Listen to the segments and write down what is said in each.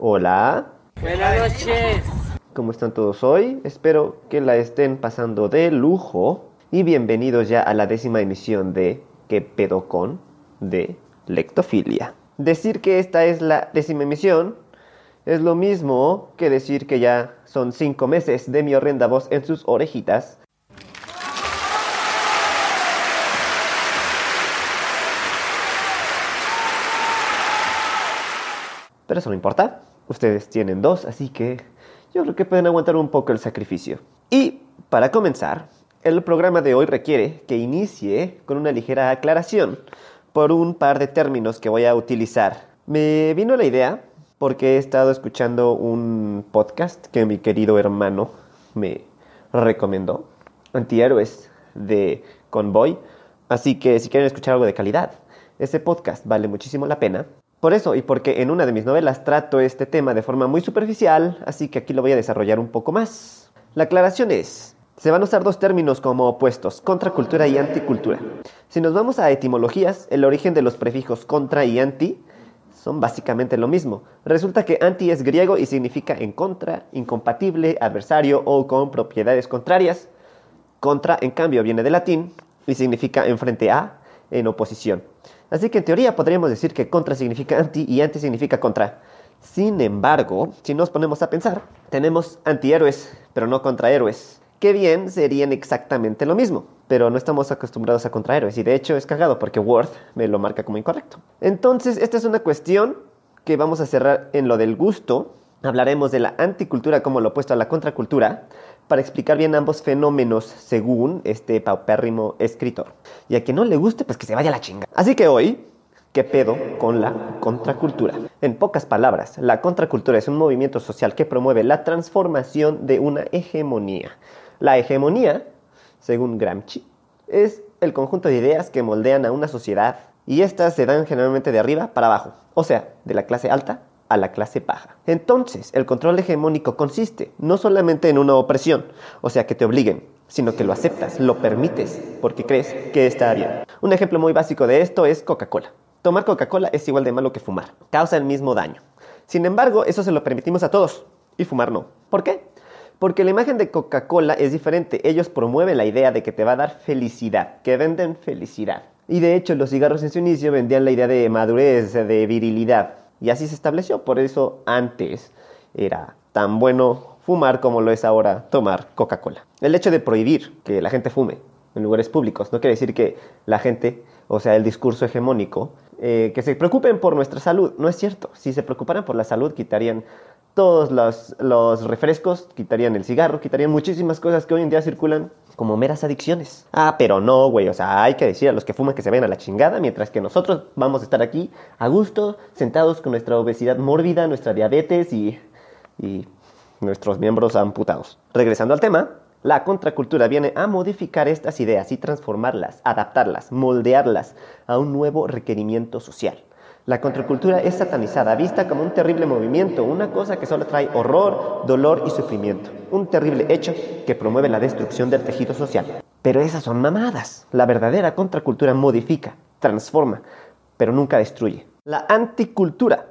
Hola, Buenas noches. ¿cómo están todos hoy? Espero que la estén pasando de lujo y bienvenidos ya a la décima emisión de ¿Qué pedo con? de Lectofilia. Decir que esta es la décima emisión es lo mismo que decir que ya son cinco meses de mi horrenda voz en sus orejitas. Pero eso no importa. Ustedes tienen dos, así que yo creo que pueden aguantar un poco el sacrificio. Y para comenzar, el programa de hoy requiere que inicie con una ligera aclaración por un par de términos que voy a utilizar. Me vino la idea porque he estado escuchando un podcast que mi querido hermano me recomendó, Antihéroes de Convoy. Así que si quieren escuchar algo de calidad, ese podcast vale muchísimo la pena. Por eso y porque en una de mis novelas trato este tema de forma muy superficial, así que aquí lo voy a desarrollar un poco más. La aclaración es, se van a usar dos términos como opuestos, contracultura y anticultura. Si nos vamos a etimologías, el origen de los prefijos contra y anti son básicamente lo mismo. Resulta que anti es griego y significa en contra, incompatible, adversario o con propiedades contrarias. Contra, en cambio, viene del latín y significa en frente a, en oposición. Así que en teoría podríamos decir que contra significa anti y anti significa contra. Sin embargo, si nos ponemos a pensar, tenemos antihéroes, pero no contrahéroes, que bien serían exactamente lo mismo, pero no estamos acostumbrados a contrahéroes y de hecho es cagado porque Word me lo marca como incorrecto. Entonces, esta es una cuestión que vamos a cerrar en lo del gusto. Hablaremos de la anticultura como lo opuesto a la contracultura para explicar bien ambos fenómenos según este paupérrimo escritor. Y a quien no le guste, pues que se vaya a la chinga. Así que hoy, ¿qué pedo con la contracultura? En pocas palabras, la contracultura es un movimiento social que promueve la transformación de una hegemonía. La hegemonía, según Gramsci, es el conjunto de ideas que moldean a una sociedad y estas se dan generalmente de arriba para abajo, o sea, de la clase alta a la clase baja. Entonces, el control hegemónico consiste no solamente en una opresión, o sea, que te obliguen, sino que lo aceptas, lo permites, porque crees que está bien. Un ejemplo muy básico de esto es Coca-Cola. Tomar Coca-Cola es igual de malo que fumar, causa el mismo daño. Sin embargo, eso se lo permitimos a todos, y fumar no. ¿Por qué? Porque la imagen de Coca-Cola es diferente. Ellos promueven la idea de que te va a dar felicidad, que venden felicidad. Y de hecho, los cigarros en su inicio vendían la idea de madurez, de virilidad. Y así se estableció. Por eso antes era tan bueno fumar como lo es ahora tomar Coca-Cola. El hecho de prohibir que la gente fume en lugares públicos no quiere decir que la gente, o sea, el discurso hegemónico, eh, que se preocupen por nuestra salud. No es cierto. Si se preocuparan por la salud, quitarían todos los, refrescos, quitarían el cigarro, quitarían muchísimas cosas que hoy en día circulan como meras adicciones. Ah, pero no, güey, o sea, hay que decir a los que fuman que se vayan a la chingada, mientras que nosotros vamos a estar aquí a gusto, sentados con nuestra obesidad mórbida, nuestra diabetes y nuestros miembros amputados. Regresando al tema, la contracultura viene a modificar estas ideas y transformarlas, adaptarlas, moldearlas a un nuevo requerimiento social. La contracultura es satanizada, vista como un terrible movimiento, una cosa que solo trae horror, dolor y sufrimiento, un terrible hecho que promueve la destrucción del tejido social. Pero esas son mamadas. La verdadera contracultura modifica, transforma, pero nunca destruye. La anticultura,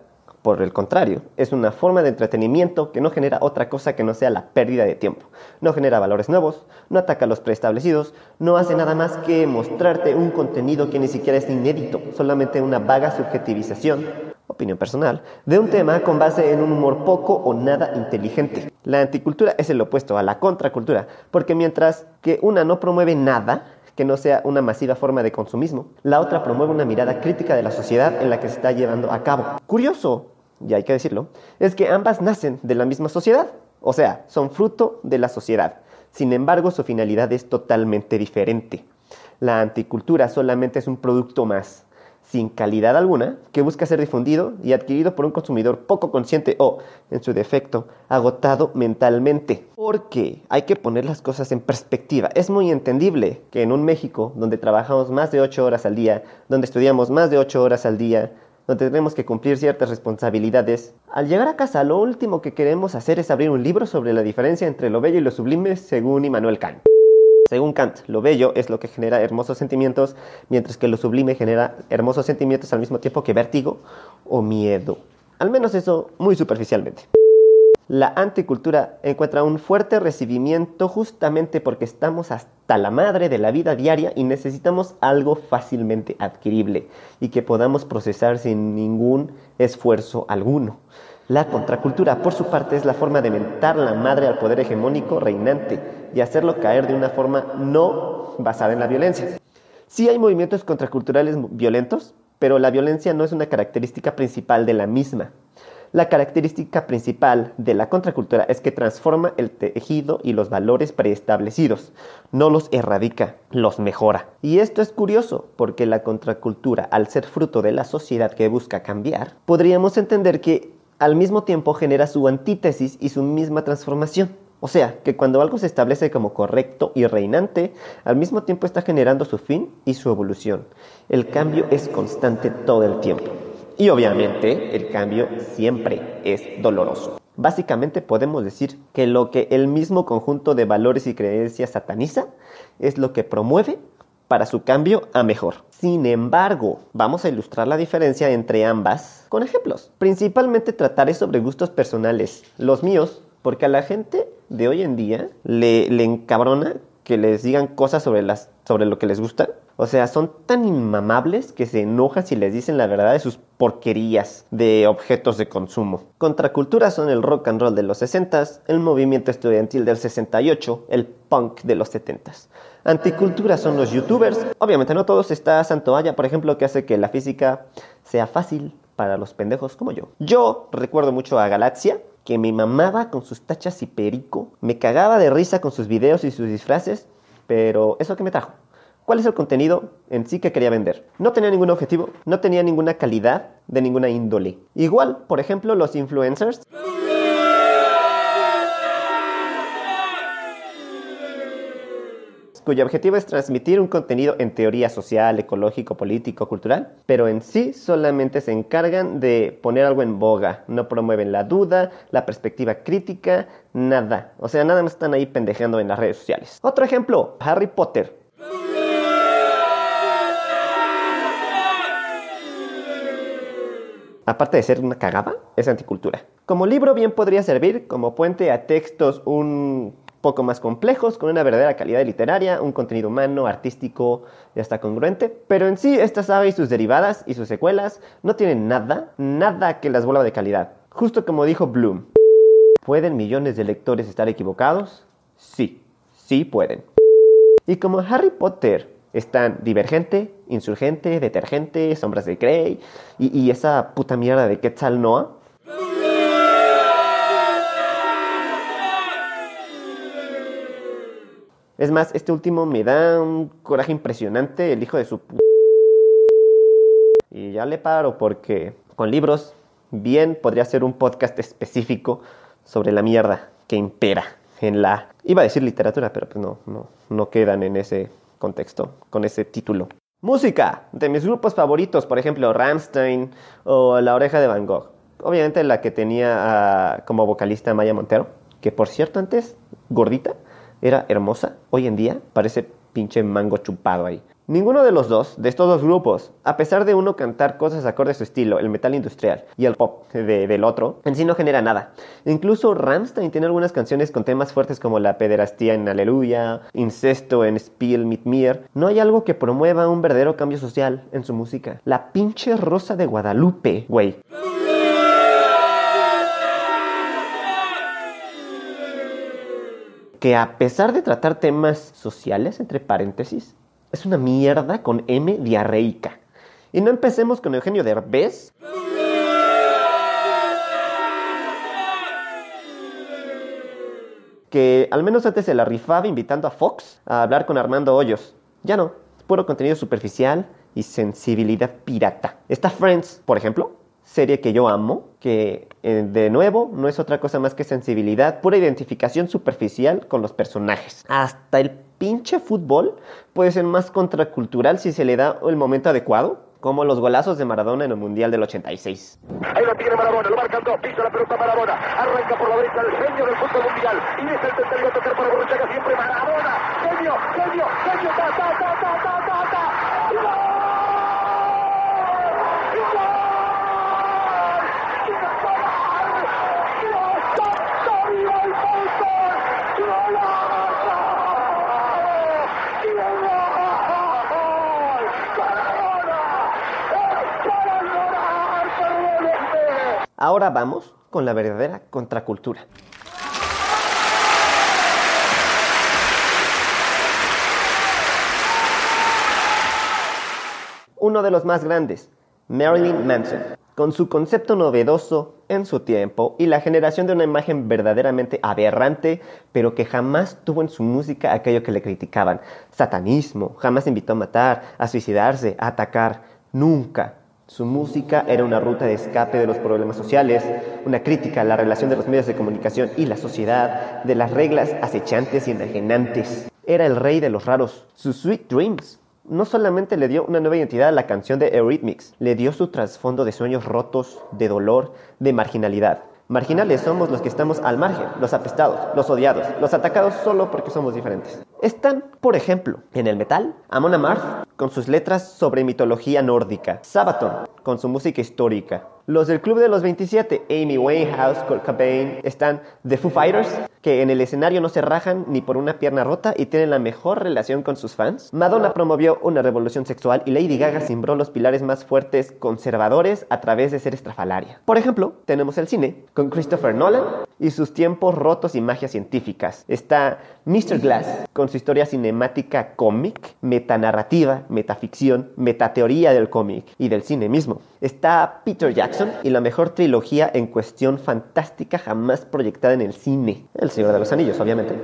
por el contrario, es una forma de entretenimiento que no genera otra cosa que no sea la pérdida de tiempo. No genera valores nuevos, no ataca a los preestablecidos, no hace nada más que mostrarte un contenido que ni siquiera es inédito, solamente una vaga subjetivización, opinión personal, de un tema con base en un humor poco o nada inteligente. La anticultura es el opuesto a la contracultura, porque mientras que una no promueve nada, que no sea una masiva forma de consumismo. La otra promueve una mirada crítica de la sociedad en la que se está llevando a cabo. Curioso, y hay que decirlo, es que ambas nacen de la misma sociedad, o sea, son fruto de la sociedad. Sin embargo, su finalidad es totalmente diferente. La anticultura solamente es un producto más, sin calidad alguna, que busca ser difundido y adquirido por un consumidor poco consciente o, en su defecto, agotado mentalmente. Porque hay que poner las cosas en perspectiva. Es muy entendible que en un México donde trabajamos más de 8 horas al día, donde estudiamos más de 8 horas al día, donde tenemos que cumplir ciertas responsabilidades, al llegar a casa lo último que queremos hacer es abrir un libro sobre la diferencia entre lo bello y lo sublime según Immanuel Kant. Según Kant, lo bello es lo que genera hermosos sentimientos, mientras que lo sublime genera hermosos sentimientos al mismo tiempo que vértigo o miedo. Al menos eso muy superficialmente. La anticultura encuentra un fuerte recibimiento justamente porque estamos hasta la madre de la vida diaria y necesitamos algo fácilmente adquirible y que podamos procesar sin ningún esfuerzo alguno. La contracultura, por su parte, es la forma de mentar la madre al poder hegemónico reinante y hacerlo caer de una forma no basada en la violencia. Sí hay movimientos contraculturales violentos, pero la violencia no es una característica principal de la misma. La característica principal de la contracultura es que transforma el tejido y los valores preestablecidos, no los erradica, los mejora. Y esto es curioso, porque la contracultura, al ser fruto de la sociedad que busca cambiar, podríamos entender que al mismo tiempo genera su antítesis y su misma transformación. O sea, que cuando algo se establece como correcto y reinante, al mismo tiempo está generando su fin y su evolución. El cambio es constante todo el tiempo. Y obviamente el cambio siempre es doloroso. Básicamente podemos decir que lo que el mismo conjunto de valores y creencias sataniza es lo que promueve para su cambio a mejor. Sin embargo, vamos a ilustrar la diferencia entre ambas con ejemplos. Principalmente trataré sobre gustos personales, los míos, porque a la gente de hoy en día le, le encabrona que les digan cosas sobre, las, sobre lo que les gusta o sea, son tan inmamables que se enojan si les dicen la verdad de sus porquerías de objetos de consumo. Contracultura son el rock and roll de los 60s, el movimiento estudiantil del 68, el punk de los 70s. Anticultura son los youtubers. Obviamente no todos está Santoalla, por ejemplo, que hace que la física sea fácil para los pendejos como yo. Yo recuerdo mucho a Galaxia, que me mamaba con sus tachas y perico, me cagaba de risa con sus videos y sus disfraces, pero eso que me trajo. ¿Cuál es el contenido en sí que quería vender? No tenía ningún objetivo, no tenía ninguna calidad de ninguna índole. Igual, por ejemplo, los influencers cuyo objetivo es transmitir un contenido en teoría social, ecológico, político, cultural, pero en sí solamente se encargan de poner algo en boga, no promueven la duda, la perspectiva crítica, nada. O sea, nada más están ahí pendejeando en las redes sociales. Otro ejemplo, Harry Potter. aparte de ser una cagada, es anticultura. Como libro bien podría servir como puente a textos un poco más complejos, con una verdadera calidad literaria, un contenido humano, artístico y hasta congruente. Pero en sí, esta saga y sus derivadas y sus secuelas no tienen nada, nada que las vuelva de calidad. Justo como dijo Bloom. ¿Pueden millones de lectores estar equivocados? Sí, sí pueden. Y como Harry Potter están Divergente, Insurgente, Detergente, Sombras de Grey y, esa puta mierda de Quetzal Noah. Es más, este último me da un coraje impresionante, el hijo de su puta. Y ya le paro porque con libros bien podría ser un podcast específico sobre la mierda que impera en la... Iba a decir literatura, pero pues no, no, no quedan en ese contexto con ese título. Música, de mis grupos favoritos, por ejemplo, Ramstein o La Oreja de Van Gogh. Obviamente la que tenía como vocalista Maya Montero, que por cierto antes, gordita, era hermosa. Hoy en día parece pinche mango chupado ahí. Ninguno de los dos, de estos dos grupos, a pesar de uno cantar cosas acorde a su estilo, el metal industrial y el pop del otro, en sí no genera nada. Incluso Rammstein tiene algunas canciones con temas fuertes como la pederastía en Aleluya, incesto en Spiel mit mir. No hay algo que promueva un verdadero cambio social en su música. La pinche Rosa de Guadalupe, güey. Que a pesar de tratar temas sociales, entre paréntesis, es una mierda con M diarreica. Y no empecemos con Eugenio Derbez. Que al menos antes se la rifaba invitando a Fox a hablar con Armando Hoyos. Ya no, puro contenido superficial y sensibilidad pirata. Está Friends, por ejemplo, serie que yo amo, que eh, de nuevo no es otra cosa más que sensibilidad, pura identificación superficial con los personajes. Hasta el pinche fútbol puede ser más contracultural si se le da el momento adecuado, como los golazos de Maradona en el Mundial del 86. Ahí lo tiene Maradona, lo marcan dos, pisa la pelota Maradona, arranca por la derecha el genio del fútbol mundial, y es el tercero a tocar para Borruchaga, siempre Maradona, genio, genio, genio, ta, ta, ta, ta, ta, ta. ¡Gol! Ahora vamos con la verdadera contracultura. Uno de los más grandes, Marilyn Manson, con su concepto novedoso en su tiempo y la generación de una imagen verdaderamente aberrante, pero que jamás tuvo en su música aquello que le criticaban. Satanismo, jamás invitó a matar, a suicidarse, a atacar, nunca. Su música era una ruta de escape de los problemas sociales, una crítica a la relación de los medios de comunicación y la sociedad, de las reglas acechantes y enajenantes. Era el rey de los raros. Sus Sweet Dreams no solamente le dio una nueva identidad a la canción de Eurythmics, le dio su trasfondo de sueños rotos, de dolor, de marginalidad. Marginales somos los que estamos al margen, los apestados, los odiados, los atacados solo porque somos diferentes. Están, por ejemplo, en el metal, Amon Amarth con sus letras sobre mitología nórdica, Sabaton con su música histórica, los del Club de los 27, Amy Winehouse, Kurt Cobain, están The Foo Fighters, que en el escenario no se rajan ni por una pierna rota y tienen la mejor relación con sus fans. Madonna promovió una revolución sexual y Lady Gaga simbró los pilares más fuertes conservadores a través de ser estrafalaria. Por ejemplo, tenemos el cine con Christopher Nolan y sus tiempos rotos y magia científicas. Está Mr. Glass con su historia cinemática cómic, metanarrativa, metaficción, metateoría del cómic y del cine mismo. Está Peter Jackson y la mejor trilogía en cuestión fantástica jamás proyectada en el cine. El Señor de los Anillos, obviamente.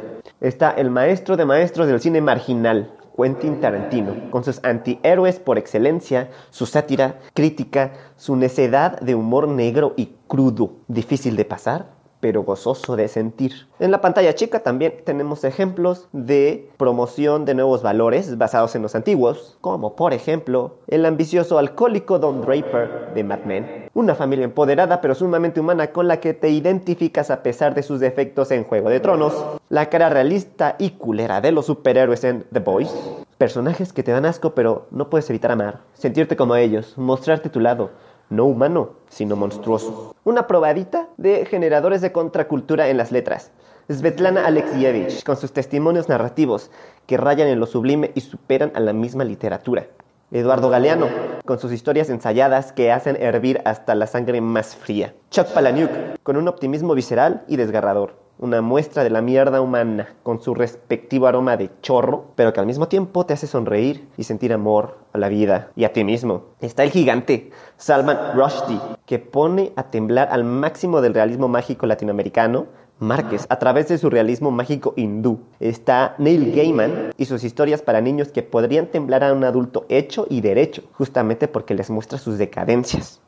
Está el maestro de maestros del cine marginal, Quentin Tarantino, con sus antihéroes por excelencia, su sátira, crítica, su necedad de humor negro y crudo, difícil de pasar pero gozoso de sentir. En la pantalla chica también tenemos ejemplos de promoción de nuevos valores basados en los antiguos, como por ejemplo el ambicioso alcohólico Don Draper de Mad Men, una familia empoderada pero sumamente humana con la que te identificas a pesar de sus defectos en Juego de Tronos, la cara realista y culera de los superhéroes en The Boys, personajes que te dan asco pero no puedes evitar amar, sentirte como ellos, mostrarte tu lado, no humano, sino monstruoso. Una probadita de generadores de contracultura en las letras. Svetlana Alexievich, con sus testimonios narrativos que rayan en lo sublime y superan a la misma literatura. Eduardo Galeano, con sus historias ensayadas que hacen hervir hasta la sangre más fría. Chuck Palahniuk, con un optimismo visceral y desgarrador una muestra de la mierda humana con su respectivo aroma de chorro, pero que al mismo tiempo te hace sonreír y sentir amor a la vida y a ti mismo. Está el gigante Salman Rushdie, que pone a temblar al máximo del realismo mágico latinoamericano Márquez a través de su realismo mágico hindú. Está Neil Gaiman y sus historias para niños que podrían temblar a un adulto hecho y derecho, justamente porque les muestra sus decadencias.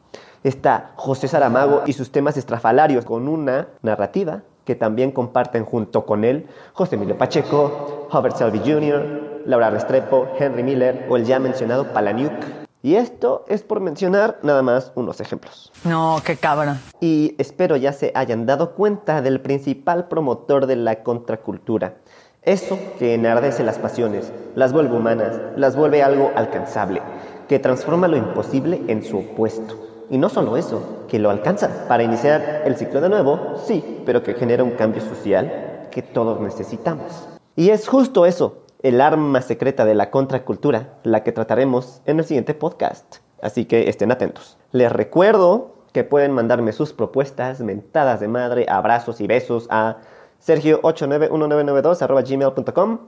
Está José Saramago y sus temas estrafalarios con una narrativa que también comparten junto con él José Emilio Pacheco, Robert Selby Jr., Laura Restrepo, Henry Miller o el ya mencionado Palaniuk. Y esto es por mencionar nada más unos ejemplos. No, qué cabra. Y espero ya se hayan dado cuenta del principal promotor de la contracultura. Eso que enardece las pasiones, las vuelve humanas, las vuelve algo alcanzable, que transforma lo imposible en su opuesto. Y no solo eso, que lo alcanza para iniciar el ciclo de nuevo, sí, pero que genera un cambio social que todos necesitamos. Y es justo eso, el arma secreta de la contracultura, la que trataremos en el siguiente podcast. Así que estén atentos. Les recuerdo que pueden mandarme sus propuestas, mentadas de madre, abrazos y besos a sergio891992 gmail.com.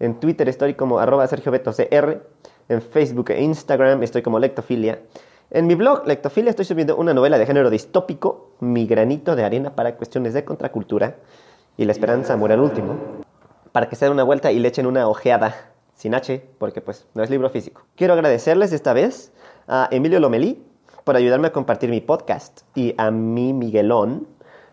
En Twitter estoy como arroba sergiobetocr. En Facebook e Instagram estoy como lectofilia. En mi blog, Lectofilia, estoy subiendo una novela de género distópico, Mi granito de arena para cuestiones de contracultura, y La esperanza muere al último, para que se den una vuelta y le echen una ojeada, sin H, porque pues no es libro físico. Quiero agradecerles esta vez a Emilio Lomelí por ayudarme a compartir mi podcast, y a mi Miguelón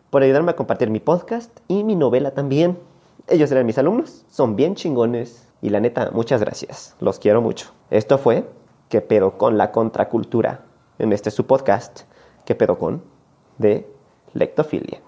por ayudarme a compartir mi podcast y mi novela también. Ellos eran mis alumnos, son bien chingones, y la neta, muchas gracias, los quiero mucho. Esto fue ¿Qué pedo con la contracultura? En este su podcast, ¿Qué pedo con? de lectofilia.